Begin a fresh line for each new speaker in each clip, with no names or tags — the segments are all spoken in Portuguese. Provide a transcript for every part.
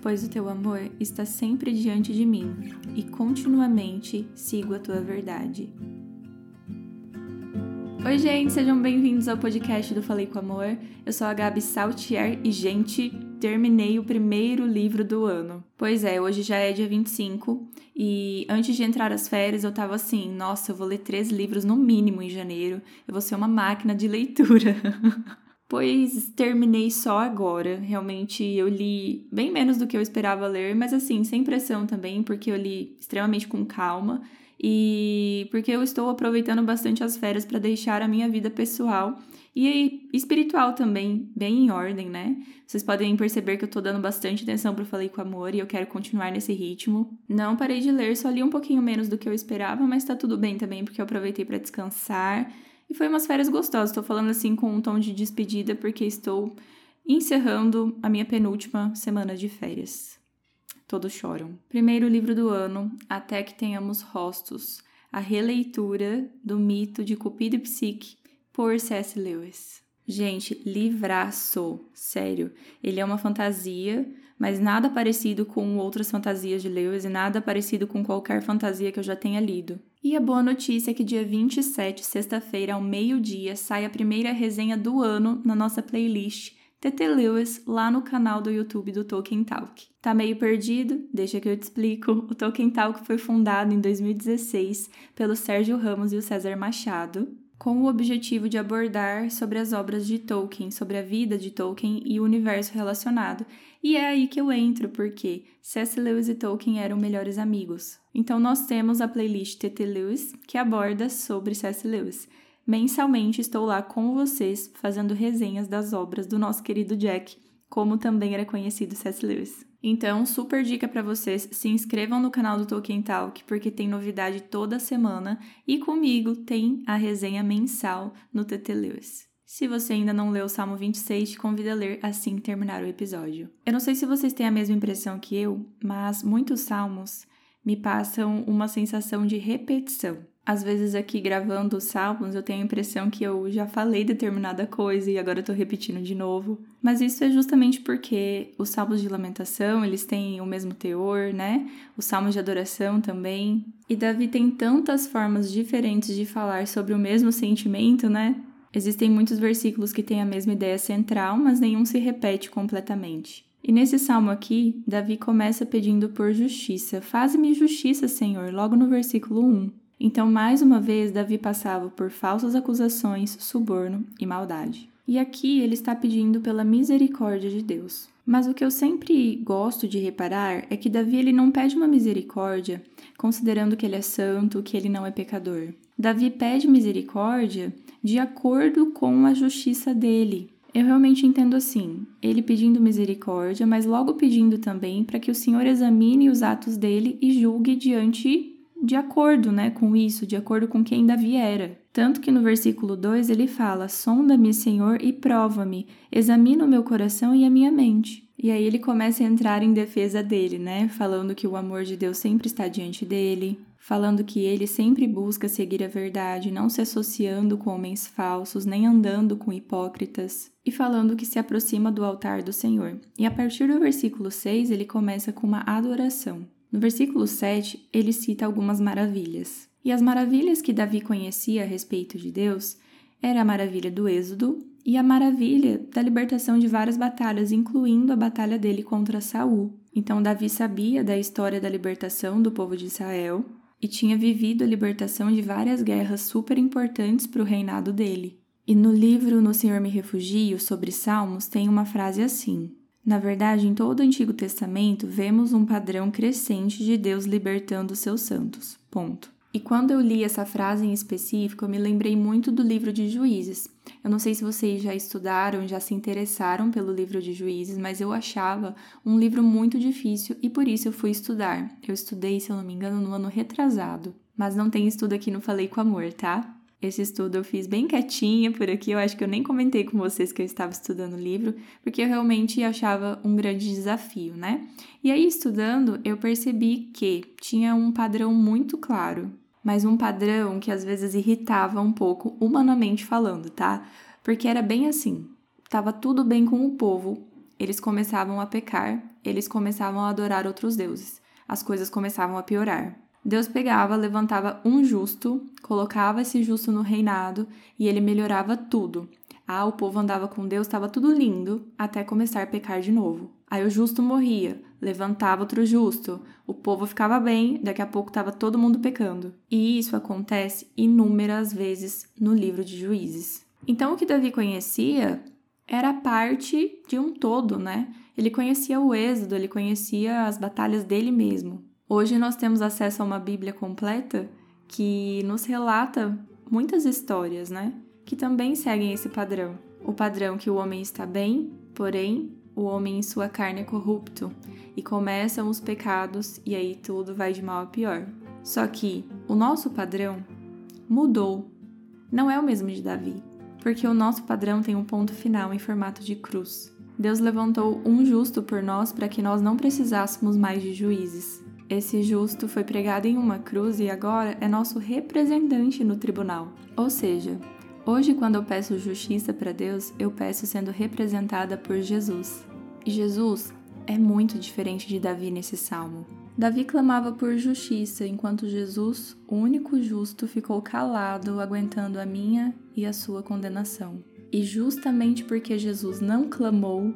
pois o teu amor está sempre diante de mim, e continuamente sigo a tua verdade. Oi, gente, sejam bem-vindos ao podcast do Falei com Amor. Eu sou a Gabi Saltier e, gente, terminei o primeiro livro do ano. Pois é, hoje já é dia 25 e antes de entrar as férias eu tava assim: nossa, eu vou ler três livros no mínimo em janeiro, eu vou ser uma máquina de leitura. pois terminei só agora. Realmente eu li bem menos do que eu esperava ler, mas assim, sem pressão também, porque eu li extremamente com calma e porque eu estou aproveitando bastante as férias para deixar a minha vida pessoal e espiritual também bem em ordem, né? Vocês podem perceber que eu tô dando bastante atenção para Falei com Amor e eu quero continuar nesse ritmo. Não parei de ler, só li um pouquinho menos do que eu esperava, mas tá tudo bem também porque eu aproveitei para descansar e foi umas férias gostosas. Estou falando assim com um tom de despedida porque estou encerrando a minha penúltima semana de férias. Todos choram. Primeiro livro do ano, Até que Tenhamos Rostos, a releitura do mito de Cupido e Psique, por C.S. Lewis. Gente, livraço, sério. Ele é uma fantasia, mas nada parecido com outras fantasias de Lewis e nada parecido com qualquer fantasia que eu já tenha lido. E a boa notícia é que dia 27, sexta-feira, ao meio-dia, sai a primeira resenha do ano na nossa playlist TT Lewis lá no canal do YouTube do Tolkien Talk. Tá meio perdido? Deixa que eu te explico. O Tolkien Talk foi fundado em 2016 pelo Sérgio Ramos e o César Machado, com o objetivo de abordar sobre as obras de Tolkien, sobre a vida de Tolkien e o universo relacionado. E é aí que eu entro, porque C.S. Lewis e Tolkien eram melhores amigos. Então nós temos a playlist TT Lewis, que aborda sobre C.S. Lewis. Mensalmente estou lá com vocês fazendo resenhas das obras do nosso querido Jack, como também era conhecido C.S. Lewis. Então, super dica para vocês, se inscrevam no canal do Tolkien Talk, porque tem novidade toda semana e comigo tem a resenha mensal no TT Lewis. Se você ainda não leu o Salmo 26, te convido a ler assim que terminar o episódio. Eu não sei se vocês têm a mesma impressão que eu, mas muitos salmos me passam uma sensação de repetição às vezes aqui gravando os salmos, eu tenho a impressão que eu já falei determinada coisa e agora eu tô repetindo de novo. Mas isso é justamente porque os salmos de lamentação, eles têm o mesmo teor, né? Os salmos de adoração também. E Davi tem tantas formas diferentes de falar sobre o mesmo sentimento, né? Existem muitos versículos que têm a mesma ideia central, mas nenhum se repete completamente. E nesse salmo aqui, Davi começa pedindo por justiça. Faze-me justiça, Senhor, logo no versículo 1. Então, mais uma vez, Davi passava por falsas acusações, suborno e maldade. E aqui ele está pedindo pela misericórdia de Deus. Mas o que eu sempre gosto de reparar é que Davi ele não pede uma misericórdia considerando que ele é santo, que ele não é pecador. Davi pede misericórdia de acordo com a justiça dele. Eu realmente entendo assim, ele pedindo misericórdia, mas logo pedindo também para que o Senhor examine os atos dele e julgue diante de acordo né, com isso, de acordo com quem Davi era. Tanto que no versículo 2 ele fala: Sonda-me, Senhor, e prova-me, examina o meu coração e a minha mente. E aí ele começa a entrar em defesa dele, né? Falando que o amor de Deus sempre está diante dele, falando que ele sempre busca seguir a verdade, não se associando com homens falsos, nem andando com hipócritas, e falando que se aproxima do altar do Senhor. E a partir do versículo 6 ele começa com uma adoração. No versículo 7, ele cita algumas maravilhas. E as maravilhas que Davi conhecia a respeito de Deus era a maravilha do Êxodo e a maravilha da libertação de várias batalhas, incluindo a batalha dele contra Saul. Então Davi sabia da história da libertação do povo de Israel e tinha vivido a libertação de várias guerras super importantes para o reinado dele. E no livro No Senhor Me Refugio, sobre Salmos, tem uma frase assim: na verdade, em todo o Antigo Testamento, vemos um padrão crescente de Deus libertando os seus santos. Ponto. E quando eu li essa frase em específico, eu me lembrei muito do livro de Juízes. Eu não sei se vocês já estudaram, já se interessaram pelo livro de Juízes, mas eu achava um livro muito difícil e por isso eu fui estudar. Eu estudei, se eu não me engano, no ano retrasado. Mas não tem estudo aqui no Falei com Amor, tá? Esse estudo eu fiz bem quietinha por aqui, eu acho que eu nem comentei com vocês que eu estava estudando o livro, porque eu realmente achava um grande desafio, né? E aí, estudando, eu percebi que tinha um padrão muito claro, mas um padrão que às vezes irritava um pouco, humanamente falando, tá? Porque era bem assim: tava tudo bem com o povo, eles começavam a pecar, eles começavam a adorar outros deuses. As coisas começavam a piorar. Deus pegava, levantava um justo, colocava esse justo no reinado e ele melhorava tudo. Ah, o povo andava com Deus, estava tudo lindo, até começar a pecar de novo. Aí o justo morria, levantava outro justo, o povo ficava bem, daqui a pouco estava todo mundo pecando. E isso acontece inúmeras vezes no livro de Juízes. Então o que Davi conhecia era parte de um todo, né? Ele conhecia o Êxodo, ele conhecia as batalhas dele mesmo. Hoje nós temos acesso a uma Bíblia completa que nos relata muitas histórias, né? Que também seguem esse padrão. O padrão que o homem está bem, porém o homem em sua carne é corrupto, e começam os pecados e aí tudo vai de mal a pior. Só que o nosso padrão mudou. Não é o mesmo de Davi, porque o nosso padrão tem um ponto final em formato de cruz. Deus levantou um justo por nós para que nós não precisássemos mais de juízes. Esse justo foi pregado em uma cruz e agora é nosso representante no tribunal. Ou seja, hoje, quando eu peço justiça para Deus, eu peço sendo representada por Jesus. E Jesus é muito diferente de Davi nesse salmo. Davi clamava por justiça, enquanto Jesus, o único justo, ficou calado, aguentando a minha e a sua condenação. E justamente porque Jesus não clamou,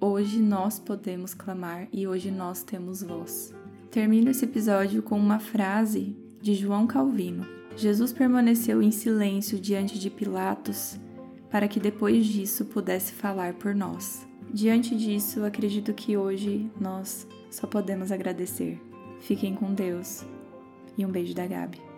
hoje nós podemos clamar e hoje nós temos voz. Termino esse episódio com uma frase de João Calvino. Jesus permaneceu em silêncio diante de Pilatos para que depois disso pudesse falar por nós. Diante disso, acredito que hoje nós só podemos agradecer. Fiquem com Deus e um beijo da Gabi.